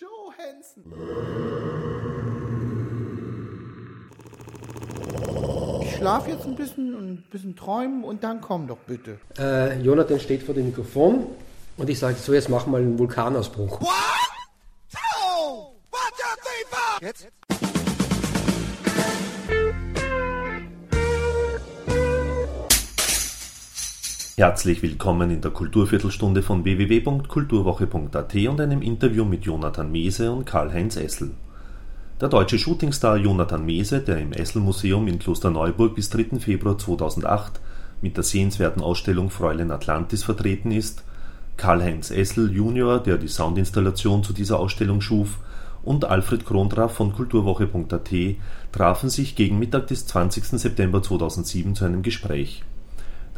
Johansson. Ich schlaf jetzt ein bisschen und ein bisschen träumen und dann komm doch bitte. Äh, Jonathan steht vor dem Mikrofon und ich sage, so jetzt machen wir einen Vulkanausbruch. What? Two! One, two, three, four! Jetzt? Herzlich willkommen in der Kulturviertelstunde von www.kulturwoche.at und einem Interview mit Jonathan Mese und Karl-Heinz Essel. Der deutsche Shootingstar Jonathan Mese, der im Essel-Museum in Klosterneuburg bis 3. Februar 2008 mit der sehenswerten Ausstellung Fräulein Atlantis vertreten ist, Karl-Heinz Essel Junior, der die Soundinstallation zu dieser Ausstellung schuf, und Alfred Krontraff von kulturwoche.at trafen sich gegen Mittag des 20. September 2007 zu einem Gespräch.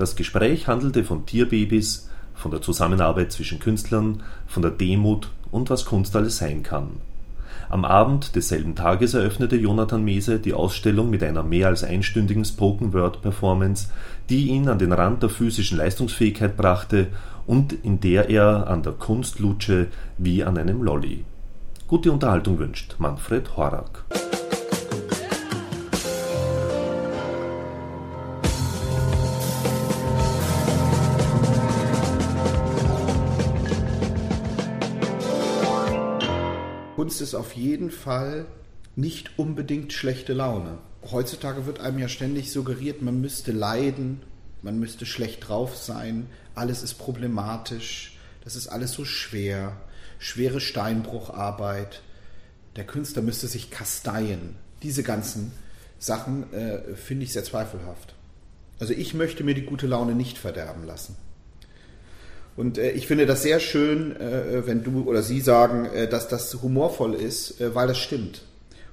Das Gespräch handelte von Tierbabys, von der Zusammenarbeit zwischen Künstlern, von der Demut und was Kunst alles sein kann. Am Abend desselben Tages eröffnete Jonathan Mese die Ausstellung mit einer mehr als einstündigen Spoken-Word-Performance, die ihn an den Rand der physischen Leistungsfähigkeit brachte und in der er an der Kunst lutsche wie an einem Lolli. Gute Unterhaltung wünscht Manfred Horak. Kunst ist auf jeden Fall nicht unbedingt schlechte Laune. Heutzutage wird einem ja ständig suggeriert, man müsste leiden, man müsste schlecht drauf sein, alles ist problematisch, das ist alles so schwer, schwere Steinbrucharbeit, der Künstler müsste sich kasteien. Diese ganzen Sachen äh, finde ich sehr zweifelhaft. Also ich möchte mir die gute Laune nicht verderben lassen. Und äh, ich finde das sehr schön, äh, wenn du oder sie sagen, äh, dass das humorvoll ist, äh, weil das stimmt.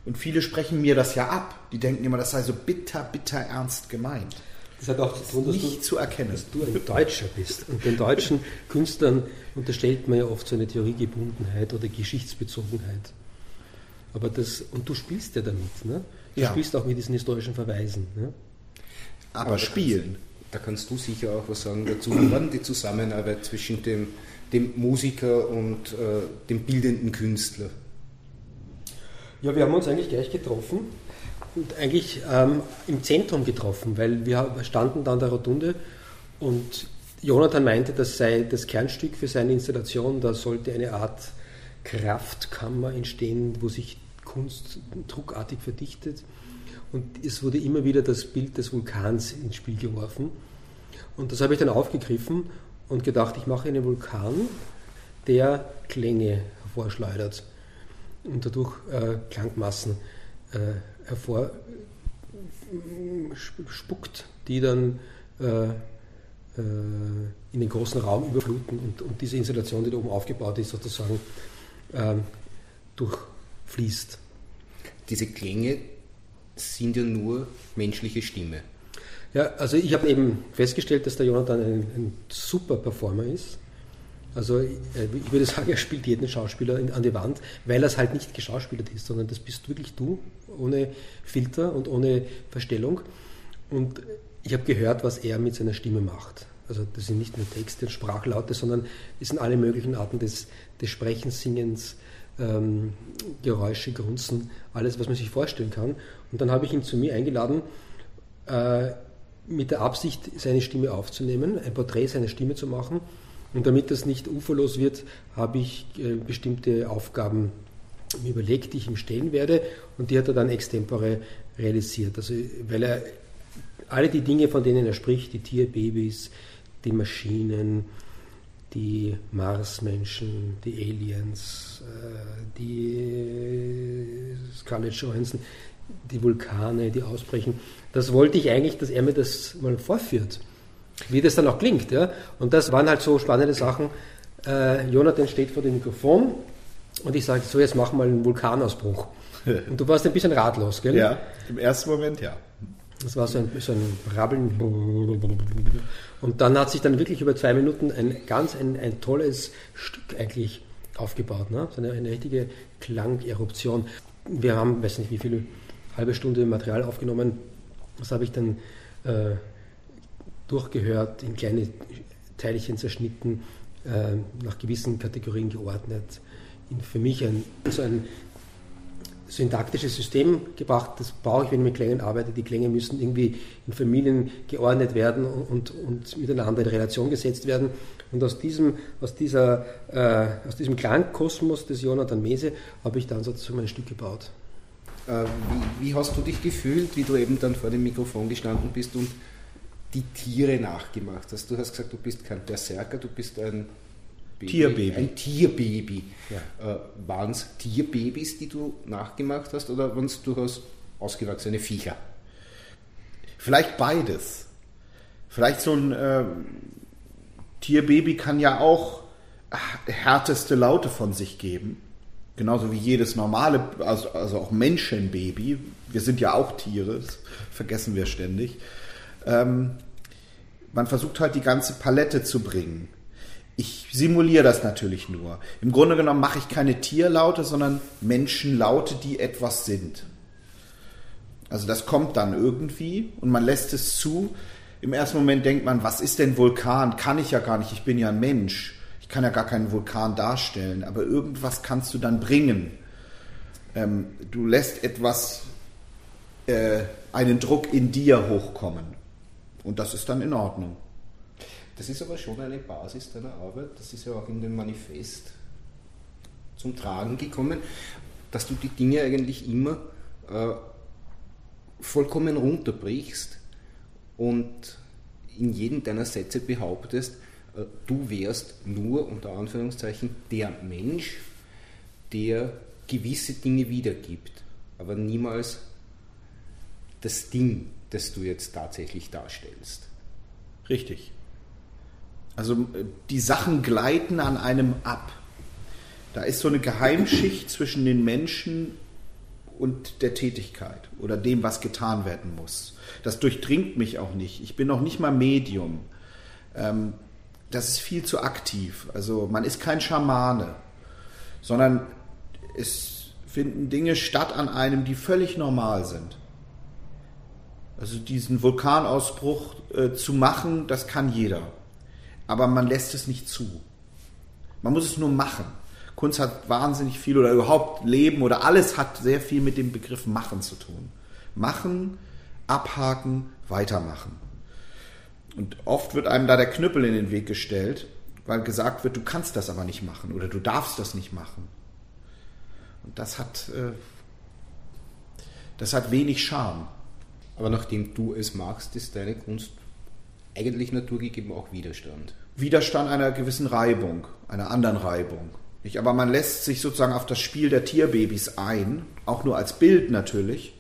Und viele sprechen mir das ja ab. Die denken immer, das sei so bitter, bitter ernst gemeint. Das hat auch zu tun, dass Nicht du, zu erkennen. dass du ein Deutscher bist. Und den deutschen Künstlern unterstellt man ja oft so eine Theoriegebundenheit oder Geschichtsbezogenheit. Aber das, und du spielst ja damit, ne? Du Ja. spielst auch mit diesen historischen Verweisen. Ne? Aber, da spielen. Da kannst du sicher auch was sagen dazu. Wie war denn die Zusammenarbeit zwischen dem, dem Musiker und äh, dem bildenden Künstler? Ja, wir haben uns eigentlich gleich getroffen und eigentlich ähm, im Zentrum getroffen, weil wir standen da an der Rotunde und Jonathan meinte, das sei das Kernstück für seine Installation. Da sollte eine Art Kraftkammer entstehen, wo sich Kunst druckartig verdichtet. Und es wurde immer wieder das Bild des Vulkans ins Spiel geworfen. Und das habe ich dann aufgegriffen und gedacht, ich mache einen Vulkan, der Klänge hervorschleudert und dadurch äh, Klangmassen äh, hervorspuckt, die dann äh, äh, in den großen Raum überfluten und, und diese Installation, die da oben aufgebaut ist, sozusagen ähm, durchfließt. Diese Klänge sind ja nur menschliche Stimme. Ja, also ich habe eben festgestellt, dass der Jonathan ein, ein super Performer ist. Also äh, ich würde sagen, er spielt jeden Schauspieler an die Wand, weil er es halt nicht geschauspielert ist, sondern das bist wirklich du, ohne Filter und ohne Verstellung. Und ich habe gehört, was er mit seiner Stimme macht. Also das sind nicht nur Texte und Sprachlaute, sondern es sind alle möglichen Arten des, des Sprechens, Singens, ähm, Geräusche, Grunzen, alles, was man sich vorstellen kann. Und dann habe ich ihn zu mir eingeladen, äh, mit der Absicht, seine Stimme aufzunehmen, ein Porträt seiner Stimme zu machen. Und damit das nicht uferlos wird, habe ich äh, bestimmte Aufgaben überlegt, die ich ihm stellen werde. Und die hat er dann extempore realisiert. Also, weil er alle die Dinge, von denen er spricht, die Tierbabys, die Maschinen, die Marsmenschen, die Aliens, äh, die Scarlett Johansson, die Vulkane, die ausbrechen. Das wollte ich eigentlich, dass er mir das mal vorführt, wie das dann auch klingt. Ja? Und das waren halt so spannende Sachen. Äh, Jonathan steht vor dem Mikrofon und ich sage, so jetzt machen wir mal einen Vulkanausbruch. Und du warst ein bisschen ratlos, gell? Ja, im ersten Moment ja. Das war so ein, so ein Rabbeln. Und dann hat sich dann wirklich über zwei Minuten ein ganz ein, ein tolles Stück eigentlich aufgebaut. Ne? So eine, eine richtige Klangeruption. Wir haben, weiß nicht wie viele, halbe Stunde Material aufgenommen. Das habe ich dann äh, durchgehört, in kleine Teilchen zerschnitten, äh, nach gewissen Kategorien geordnet, in für mich ein, also ein syntaktisches System gebracht, das brauche ich, wenn ich mit Klängen arbeite. Die Klänge müssen irgendwie in Familien geordnet werden und, und miteinander in Relation gesetzt werden. Und aus diesem, aus dieser, äh, aus diesem Klangkosmos des Jonathan Mese habe ich dann sozusagen ein Stück gebaut. Äh, wie, wie, hast du dich gefühlt, wie du eben dann vor dem Mikrofon gestanden bist und die Tiere nachgemacht hast? Du hast gesagt, du bist kein Berserker, du bist ein Baby, Tierbaby. Ein Tierbaby. Ja. Äh, waren es Tierbabys, die du nachgemacht hast, oder waren es durchaus ausgewachsene Viecher? Vielleicht beides. Vielleicht so ein äh, Tierbaby kann ja auch härteste Laute von sich geben. Genauso wie jedes normale, also, also auch Menschenbaby. Wir sind ja auch Tiere, das vergessen wir ständig. Ähm, man versucht halt die ganze Palette zu bringen. Ich simuliere das natürlich nur. Im Grunde genommen mache ich keine Tierlaute, sondern Menschenlaute, die etwas sind. Also das kommt dann irgendwie und man lässt es zu. Im ersten Moment denkt man, was ist denn Vulkan? Kann ich ja gar nicht, ich bin ja ein Mensch. Ich kann ja gar keinen Vulkan darstellen, aber irgendwas kannst du dann bringen. Ähm, du lässt etwas, äh, einen Druck in dir hochkommen. Und das ist dann in Ordnung. Das ist aber schon eine Basis deiner Arbeit, das ist ja auch in dem Manifest zum Tragen gekommen, dass du die Dinge eigentlich immer äh, vollkommen runterbrichst und in jedem deiner Sätze behauptest, du wärst nur unter Anführungszeichen der Mensch, der gewisse Dinge wiedergibt, aber niemals das Ding, das du jetzt tatsächlich darstellst. Richtig. Also äh, die Sachen gleiten an einem ab. Da ist so eine Geheimschicht zwischen den Menschen und der Tätigkeit oder dem, was getan werden muss. Das durchdringt mich auch nicht. Ich bin noch nicht mal Medium. Ähm, das ist viel zu aktiv. Also man ist kein Schamane, sondern es finden Dinge statt an einem, die völlig normal sind. Also diesen Vulkanausbruch äh, zu machen, das kann jeder aber man lässt es nicht zu. Man muss es nur machen. Kunst hat wahnsinnig viel oder überhaupt Leben oder alles hat sehr viel mit dem Begriff machen zu tun. Machen, abhaken, weitermachen. Und oft wird einem da der Knüppel in den Weg gestellt, weil gesagt wird, du kannst das aber nicht machen oder du darfst das nicht machen. Und das hat, äh, das hat wenig Charme. Aber nachdem du es magst, ist deine Kunst eigentlich naturgegeben auch Widerstand. Widerstand einer gewissen Reibung, einer anderen Reibung. Nicht? Aber man lässt sich sozusagen auf das Spiel der Tierbabys ein, auch nur als Bild natürlich.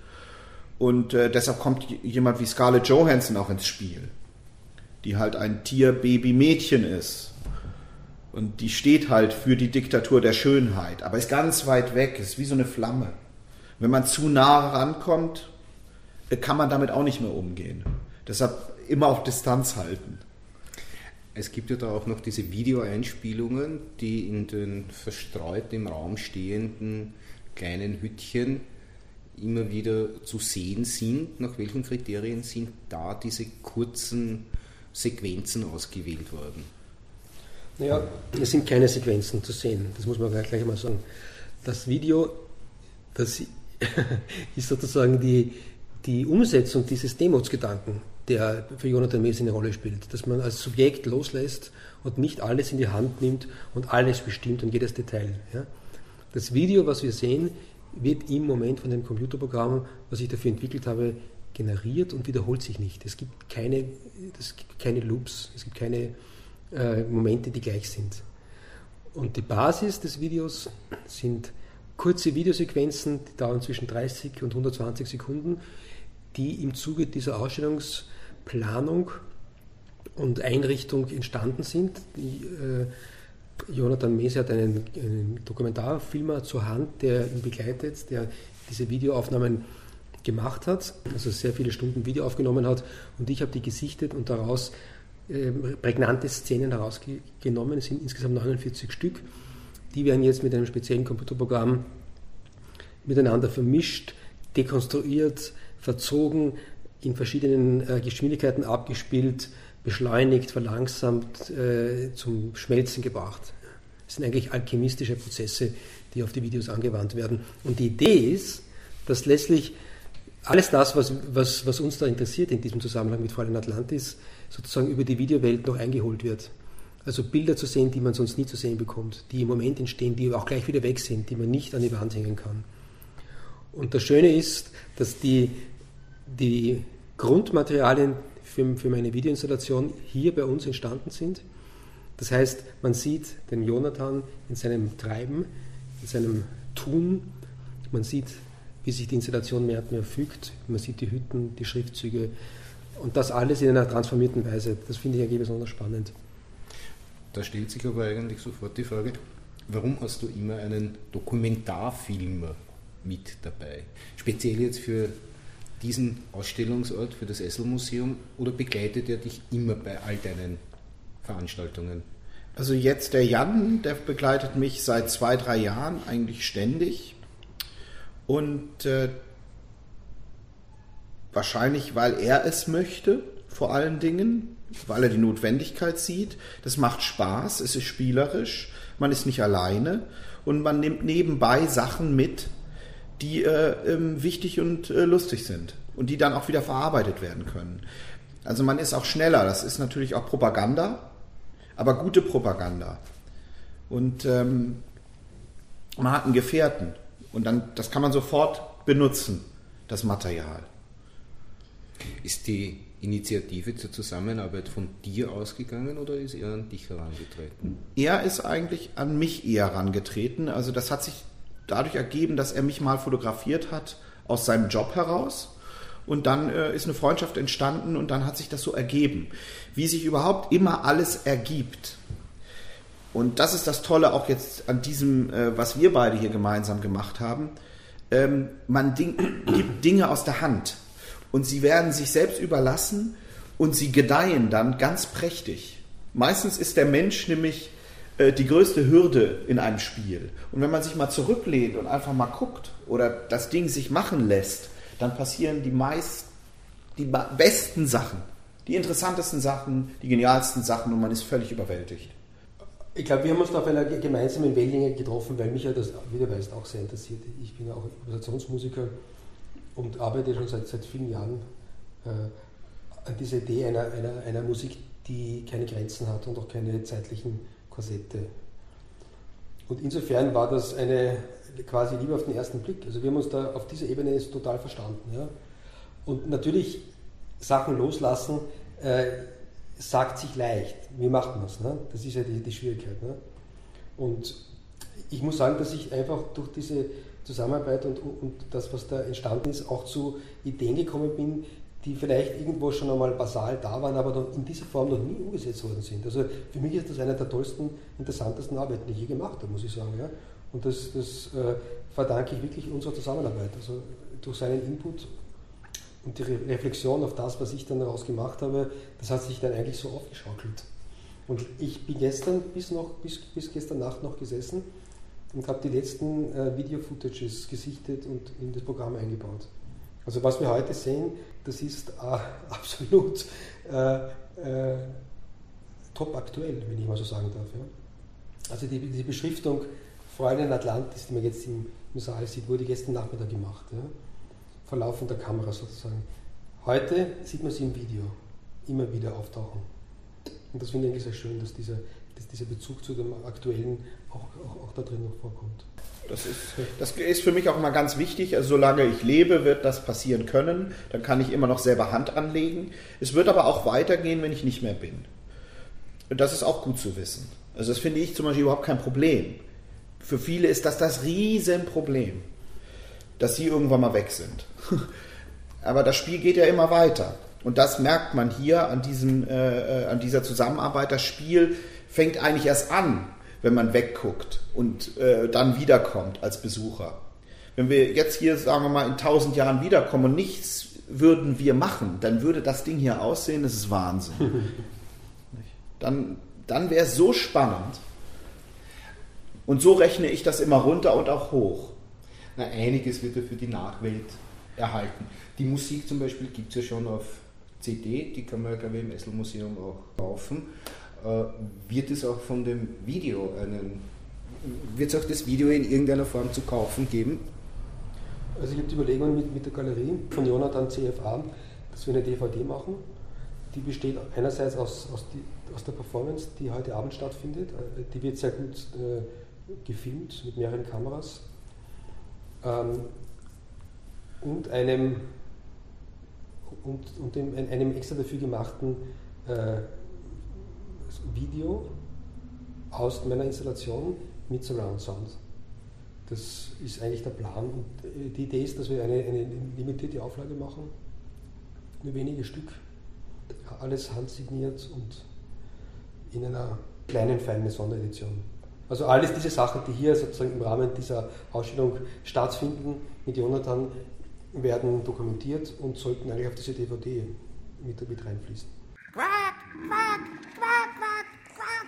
Und äh, deshalb kommt jemand wie Scarlett Johansson auch ins Spiel, die halt ein Tierbaby-Mädchen ist. Und die steht halt für die Diktatur der Schönheit, aber ist ganz weit weg, ist wie so eine Flamme. Wenn man zu nah rankommt, äh, kann man damit auch nicht mehr umgehen. Deshalb immer auf Distanz halten. Es gibt ja da auch noch diese Videoeinspielungen, die in den verstreut im Raum stehenden kleinen Hüttchen immer wieder zu sehen sind. Nach welchen Kriterien sind da diese kurzen Sequenzen ausgewählt worden? Naja, es sind keine Sequenzen zu sehen, das muss man gleich einmal sagen. Das Video, das ist sozusagen die, die Umsetzung dieses Demutsgedanken der für Jonathan Mills eine Rolle spielt. Dass man als Subjekt loslässt und nicht alles in die Hand nimmt und alles bestimmt und jedes Detail. Ja. Das Video, was wir sehen, wird im Moment von dem Computerprogramm, was ich dafür entwickelt habe, generiert und wiederholt sich nicht. Es gibt keine, es gibt keine Loops, es gibt keine äh, Momente, die gleich sind. Und die Basis des Videos sind kurze Videosequenzen, die dauern zwischen 30 und 120 Sekunden, die im Zuge dieser Ausstellungs- Planung und Einrichtung entstanden sind. Die, äh, Jonathan Mese hat einen, einen, Dokumentarfilmer zur Hand, der ihn begleitet, der diese Videoaufnahmen gemacht hat, also sehr viele Stunden Video aufgenommen hat und ich habe die gesichtet und daraus äh, prägnante Szenen herausgenommen. Es sind insgesamt 49 Stück. Die werden jetzt mit einem speziellen Computerprogramm miteinander vermischt, dekonstruiert, verzogen, in verschiedenen äh, Geschwindigkeiten abgespielt, beschleunigt, verlangsamt, äh, zum Schmelzen gebracht. Das sind eigentlich alchemistische Prozesse, die auf die Videos angewandt werden. Und die Idee ist, dass letztlich alles das, was, was, was uns da interessiert in diesem Zusammenhang mit Fräulein Atlantis, sozusagen über die Videowelt noch eingeholt wird. Also Bilder zu sehen, die man sonst nie zu sehen bekommt, die im Moment entstehen, die auch gleich wieder weg sind, die man nicht an die Wand hängen kann. Und das Schöne ist, dass die, die Grundmaterialien für, für meine Videoinstallation hier bei uns entstanden sind. Das heißt, man sieht den Jonathan in seinem Treiben, in seinem Tun, man sieht wie sich die Installation mehr und mehr fügt. Man sieht die Hütten, die Schriftzüge und das alles in einer transformierten Weise. Das finde ich eigentlich besonders spannend. Da stellt sich aber eigentlich sofort die Frage, warum hast du immer einen Dokumentarfilm mit dabei? Speziell jetzt für diesen Ausstellungsort, für das Esselmuseum oder begleitet er dich immer bei all deinen Veranstaltungen? Also jetzt der Jan, der begleitet mich seit zwei, drei Jahren eigentlich ständig. Und äh, wahrscheinlich, weil er es möchte, vor allen Dingen, weil er die Notwendigkeit sieht. Das macht Spaß, es ist spielerisch, man ist nicht alleine und man nimmt nebenbei Sachen mit, die äh, ähm, wichtig und äh, lustig sind und die dann auch wieder verarbeitet werden können. Also man ist auch schneller, das ist natürlich auch Propaganda, aber gute Propaganda. Und ähm, man hat einen Gefährten. Und dann, das kann man sofort benutzen, das Material. Ist die Initiative zur Zusammenarbeit von dir ausgegangen oder ist er an dich herangetreten? Er ist eigentlich an mich eher herangetreten. Also das hat sich dadurch ergeben, dass er mich mal fotografiert hat aus seinem Job heraus. Und dann äh, ist eine Freundschaft entstanden und dann hat sich das so ergeben. Wie sich überhaupt immer alles ergibt. Und das ist das Tolle auch jetzt an diesem, äh, was wir beide hier gemeinsam gemacht haben. Ähm, man ding, gibt Dinge aus der Hand und sie werden sich selbst überlassen und sie gedeihen dann ganz prächtig. Meistens ist der Mensch nämlich äh, die größte Hürde in einem Spiel. Und wenn man sich mal zurücklehnt und einfach mal guckt oder das Ding sich machen lässt, dann passieren die meist die besten Sachen, die interessantesten Sachen, die genialsten Sachen und man ist völlig überwältigt. Ich glaube, wir haben uns da auf einer gemeinsamen Wellenlänge getroffen, weil mich ja das, wie du weißt, auch sehr interessiert. Ich bin auch Improvisationsmusiker und arbeite schon seit, seit vielen Jahren äh, an dieser Idee einer, einer, einer Musik, die keine Grenzen hat und auch keine zeitlichen Korsette. Und insofern war das eine quasi Liebe auf den ersten Blick. Also wir haben uns da auf dieser Ebene total verstanden. Ja? Und natürlich Sachen loslassen, äh, sagt sich leicht. Wie macht man es? Ne? Das ist ja die, die Schwierigkeit. Ne? Und ich muss sagen, dass ich einfach durch diese Zusammenarbeit und, und das, was da entstanden ist, auch zu Ideen gekommen bin, die vielleicht irgendwo schon einmal basal da waren, aber in dieser Form noch nie umgesetzt worden sind. Also für mich ist das eine der tollsten, interessantesten Arbeiten, die ich je gemacht habe, muss ich sagen. Ja? Und das, das äh, verdanke ich wirklich unserer Zusammenarbeit. Also durch seinen Input und die Reflexion auf das, was ich dann daraus gemacht habe, das hat sich dann eigentlich so aufgeschaukelt. Und ich bin gestern bis, noch, bis, bis gestern Nacht noch gesessen und habe die letzten äh, Video-Footages gesichtet und in das Programm eingebaut. Also was wir heute sehen, das ist äh, absolut äh, äh, top aktuell, wenn ich mal so sagen darf. Ja. Also die, die Beschriftung Fräulein Atlantis, die man jetzt im, im Saal sieht, wurde gestern Nachmittag gemacht. Ja vor laufender Kamera sozusagen. Heute sieht man sie im Video immer wieder auftauchen. Und das finde ich eigentlich sehr schön, dass dieser, dass dieser Bezug zu dem Aktuellen auch, auch, auch da drin noch vorkommt. Das ist, das ist für mich auch mal ganz wichtig. Also solange ich lebe, wird das passieren können. Dann kann ich immer noch selber Hand anlegen. Es wird aber auch weitergehen, wenn ich nicht mehr bin. Und das ist auch gut zu wissen. Also das finde ich zum Beispiel überhaupt kein Problem. Für viele ist das das Riesenproblem dass sie irgendwann mal weg sind. Aber das Spiel geht ja immer weiter. Und das merkt man hier an, diesem, äh, äh, an dieser Zusammenarbeit. Das Spiel fängt eigentlich erst an, wenn man wegguckt und äh, dann wiederkommt als Besucher. Wenn wir jetzt hier, sagen wir mal, in tausend Jahren wiederkommen und nichts würden wir machen, dann würde das Ding hier aussehen, das ist Wahnsinn. dann dann wäre es so spannend. Und so rechne ich das immer runter und auch hoch na, einiges wird ja für die Nachwelt erhalten. Die Musik zum Beispiel gibt es ja schon auf CD, die kann man, glaube ich, im Esselmuseum auch kaufen. Äh, wird es auch von dem Video einen Wird es auch das Video in irgendeiner Form zu kaufen geben? Also ich habe die Überlegung mit, mit der Galerie von Jonathan CFA, dass wir eine DVD machen. Die besteht einerseits aus, aus, die, aus der Performance, die heute Abend stattfindet. Äh, die wird sehr gut äh, gefilmt mit mehreren Kameras. Ähm, und einem, und, und dem, einem extra dafür gemachten äh, Video aus meiner Installation mit Surround Sound. Das ist eigentlich der Plan. Und äh, die Idee ist, dass wir eine, eine limitierte Auflage machen, nur wenige Stück, alles handsigniert und in einer kleinen, feinen Sonderedition. Also alles diese Sachen, die hier sozusagen im Rahmen dieser Ausstellung stattfinden, mit Jonathan, werden dokumentiert und sollten eigentlich auf diese DVD mit, mit reinfließen. Quack, quack, quack, quack, quack.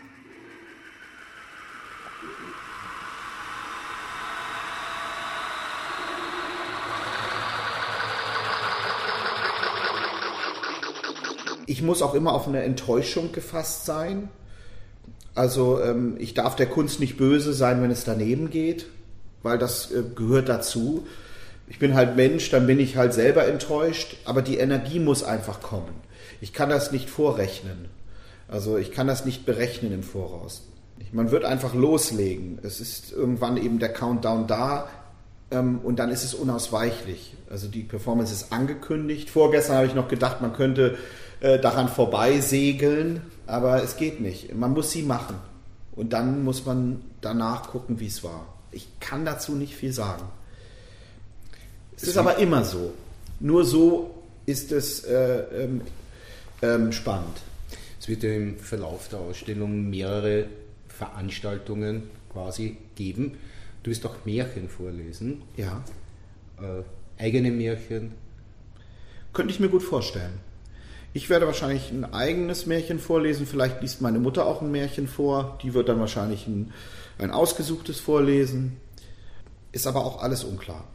Ich muss auch immer auf eine Enttäuschung gefasst sein. Also ähm, ich darf der Kunst nicht böse sein, wenn es daneben geht, weil das äh, gehört dazu. Ich bin halt Mensch, dann bin ich halt selber enttäuscht, aber die Energie muss einfach kommen. Ich kann das nicht vorrechnen. Also ich kann das nicht berechnen im Voraus. Man wird einfach loslegen. Es ist irgendwann eben der Countdown da ähm, und dann ist es unausweichlich. Also die Performance ist angekündigt. Vorgestern habe ich noch gedacht, man könnte äh, daran vorbeisegeln, aber es geht nicht. Man muss sie machen. Und dann muss man danach gucken, wie es war. Ich kann dazu nicht viel sagen. Es ist aber immer so. Nur so ist es äh, ähm, ähm, spannend. Es wird ja im Verlauf der Ausstellung mehrere Veranstaltungen quasi geben. Du wirst auch Märchen vorlesen. Ja. Äh, eigene Märchen. Könnte ich mir gut vorstellen. Ich werde wahrscheinlich ein eigenes Märchen vorlesen. Vielleicht liest meine Mutter auch ein Märchen vor. Die wird dann wahrscheinlich ein, ein ausgesuchtes vorlesen. Ist aber auch alles unklar.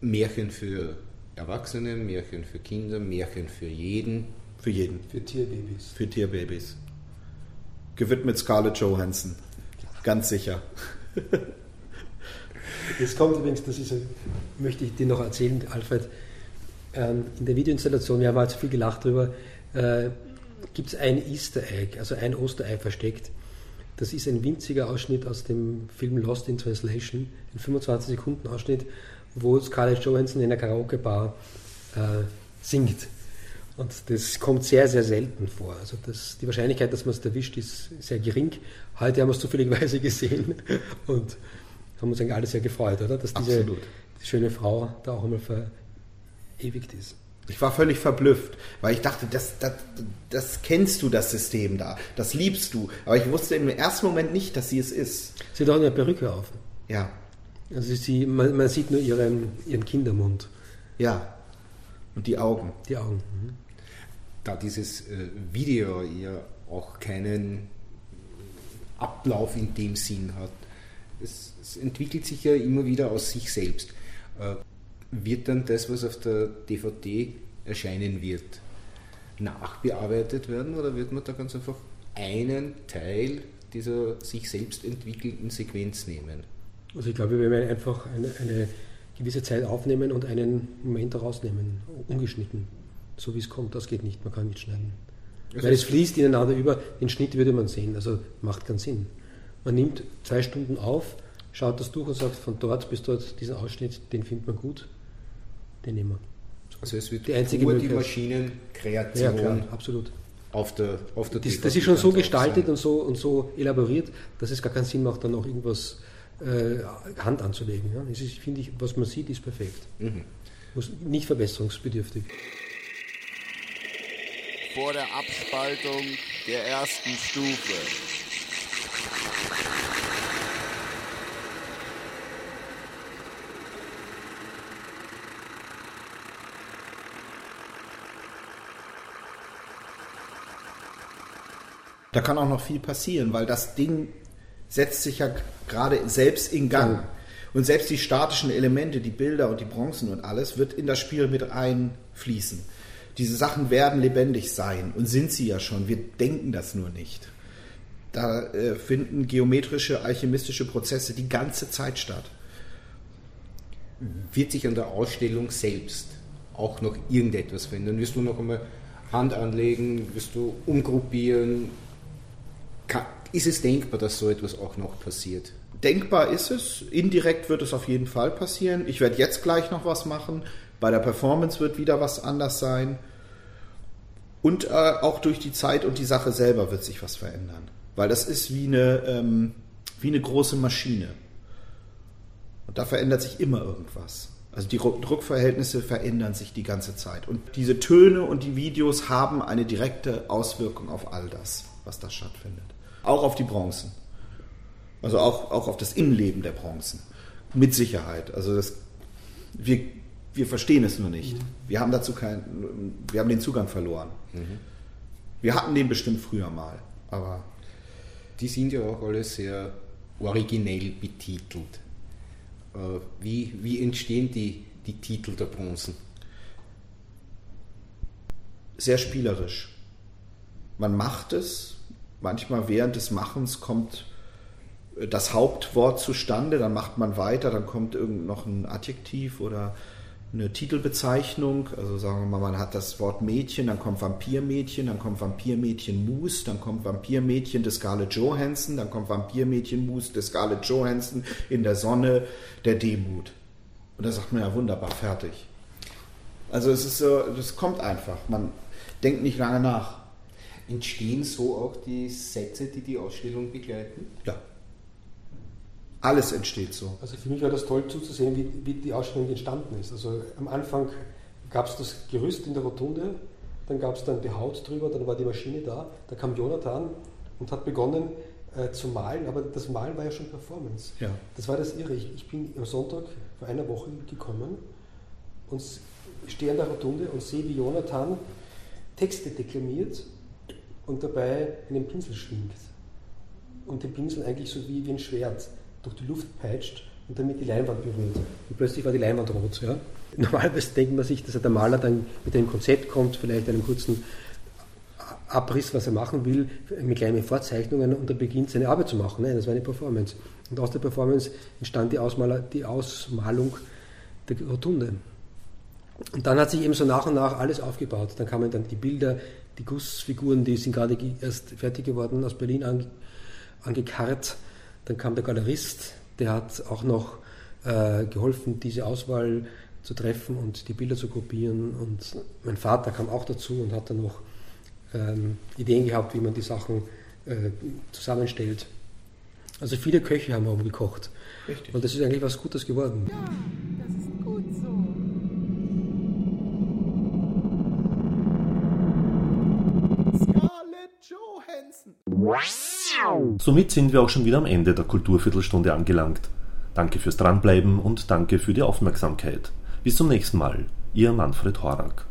Märchen für Erwachsene, Märchen für Kinder, Märchen für jeden. Für jeden. Für Tierbabys. Für Tierbabys. Gewidmet Scarlett Johansson. Ganz sicher. Jetzt kommt übrigens, das ist, möchte ich dir noch erzählen, Alfred ähm, in der Videoinstallation, wir haben halt so viel gelacht drüber, äh, gibt es ein Easter Egg, also ein Osterei versteckt. Das ist ein winziger Ausschnitt aus dem Film Lost in Translation, ein 25 Sekunden Ausschnitt, wo Scarlett Johansson in einer Karaoke-Bar äh, singt. Und das kommt sehr, sehr selten vor. Also das, die Wahrscheinlichkeit, dass man es erwischt, ist sehr gering. Heute haben wir es zufälligerweise gesehen und haben uns eigentlich alle sehr gefreut, oder? Dass diese schöne Frau da auch einmal ver, ewigt ist. Ich war völlig verblüfft, weil ich dachte, das, das, das kennst du, das System da, das liebst du. Aber ich wusste im ersten Moment nicht, dass sie es ist. Sie hat auch eine Perücke auf. Ja. Also sie, man, man sieht nur ihren, ihren Kindermund. Ja. Und die Augen. Die Augen. Mhm. Da dieses äh, Video ja auch keinen Ablauf in dem Sinn hat. Es, es entwickelt sich ja immer wieder aus sich selbst. Wird dann das, was auf der DVD erscheinen wird, nachbearbeitet werden oder wird man da ganz einfach einen Teil dieser sich selbst entwickelnden Sequenz nehmen? Also ich glaube, wir werden einfach eine, eine gewisse Zeit aufnehmen und einen Moment rausnehmen, ungeschnitten, so wie es kommt. Das geht nicht, man kann nicht schneiden. Also Weil es fließt ineinander über, den Schnitt würde man sehen, also macht keinen Sinn. Man nimmt zwei Stunden auf, schaut das durch und sagt, von dort bis dort diesen Ausschnitt, den findet man gut den nehmen wir. Also es wird die einzige nur die Maschinenkreation ja, klar, absolut. auf der, auf der das, das ist schon so gestaltet und so, und so elaboriert, dass es gar keinen Sinn macht, dann noch irgendwas äh, Hand anzulegen. Ja? Das ist, finde ich, was man sieht, ist perfekt. Mhm. Muss nicht verbesserungsbedürftig. Vor der Abspaltung der ersten Stufe Da kann auch noch viel passieren, weil das Ding setzt sich ja gerade selbst in Gang. Und selbst die statischen Elemente, die Bilder und die Bronzen und alles, wird in das Spiel mit einfließen. Diese Sachen werden lebendig sein und sind sie ja schon. Wir denken das nur nicht. Da äh, finden geometrische, alchemistische Prozesse die ganze Zeit statt. Wird sich an der Ausstellung selbst auch noch irgendetwas verändern? Wirst du noch einmal Hand anlegen? Wirst du umgruppieren? Ist es denkbar, dass so etwas auch noch passiert? Denkbar ist es. Indirekt wird es auf jeden Fall passieren. Ich werde jetzt gleich noch was machen. Bei der Performance wird wieder was anders sein. Und äh, auch durch die Zeit und die Sache selber wird sich was verändern. Weil das ist wie eine, ähm, wie eine große Maschine. Und da verändert sich immer irgendwas. Also die Druckverhältnisse verändern sich die ganze Zeit. Und diese Töne und die Videos haben eine direkte Auswirkung auf all das, was da stattfindet. Auch auf die Bronzen. Also auch, auch auf das Innenleben der Bronzen. Mit Sicherheit. Also das, wir, wir verstehen es nur nicht. Mhm. Wir haben dazu keinen, wir haben den Zugang verloren. Mhm. Wir hatten den bestimmt früher mal, aber. Die sind ja auch alle sehr originell betitelt. Äh, wie, wie entstehen die, die Titel der Bronzen? Sehr spielerisch. Man macht es, manchmal während des Machens kommt das Hauptwort zustande, dann macht man weiter, dann kommt irgend noch ein Adjektiv oder eine Titelbezeichnung. Also sagen wir mal, man hat das Wort Mädchen, dann kommt Vampirmädchen, dann kommt Vampirmädchen Moose, dann kommt Vampirmädchen des Scarlett Johansson, dann kommt Vampirmädchen Moose des Scarlett Johansson in der Sonne der Demut. Und da sagt man ja wunderbar, fertig. Also es ist so, das kommt einfach. Man denkt nicht lange nach. Entstehen so auch die Sätze, die die Ausstellung begleiten? Ja. Alles entsteht so. Also für mich war das toll zuzusehen, wie, wie die Ausstellung entstanden ist. Also am Anfang gab es das Gerüst in der Rotunde, dann gab es dann die Haut drüber, dann war die Maschine da, da kam Jonathan und hat begonnen äh, zu malen, aber das Malen war ja schon Performance. Ja. Das war das Irre. Ich, ich bin am Sonntag vor einer Woche gekommen und stehe an der Rotunde und sehe, wie Jonathan Texte deklamiert und dabei einen Pinsel schwingt. Und den Pinsel eigentlich so wie, wie ein Schwert durch die Luft peitscht und damit die Leinwand berührt. Und plötzlich war die Leinwand rot. Ja? Normalerweise denkt man sich, dass der Maler dann mit einem Konzept kommt, vielleicht einen kurzen Abriss, was er machen will, mit kleinen Vorzeichnungen und dann beginnt seine Arbeit zu machen. Nein, das war eine Performance. Und aus der Performance entstand die, Ausmaler, die Ausmalung der Rotunde. Und dann hat sich eben so nach und nach alles aufgebaut. Dann kamen dann die Bilder, die Gussfiguren, die sind gerade erst fertig geworden, aus Berlin ange, angekarrt. Dann kam der Galerist, der hat auch noch äh, geholfen, diese Auswahl zu treffen und die Bilder zu kopieren. Und mein Vater kam auch dazu und hat dann noch ähm, Ideen gehabt, wie man die Sachen äh, zusammenstellt. Also viele Köche haben oben gekocht. Richtig. Und das ist eigentlich was Gutes geworden. Ja, Somit sind wir auch schon wieder am Ende der Kulturviertelstunde angelangt. Danke fürs Dranbleiben und danke für die Aufmerksamkeit. Bis zum nächsten Mal. Ihr Manfred Horak.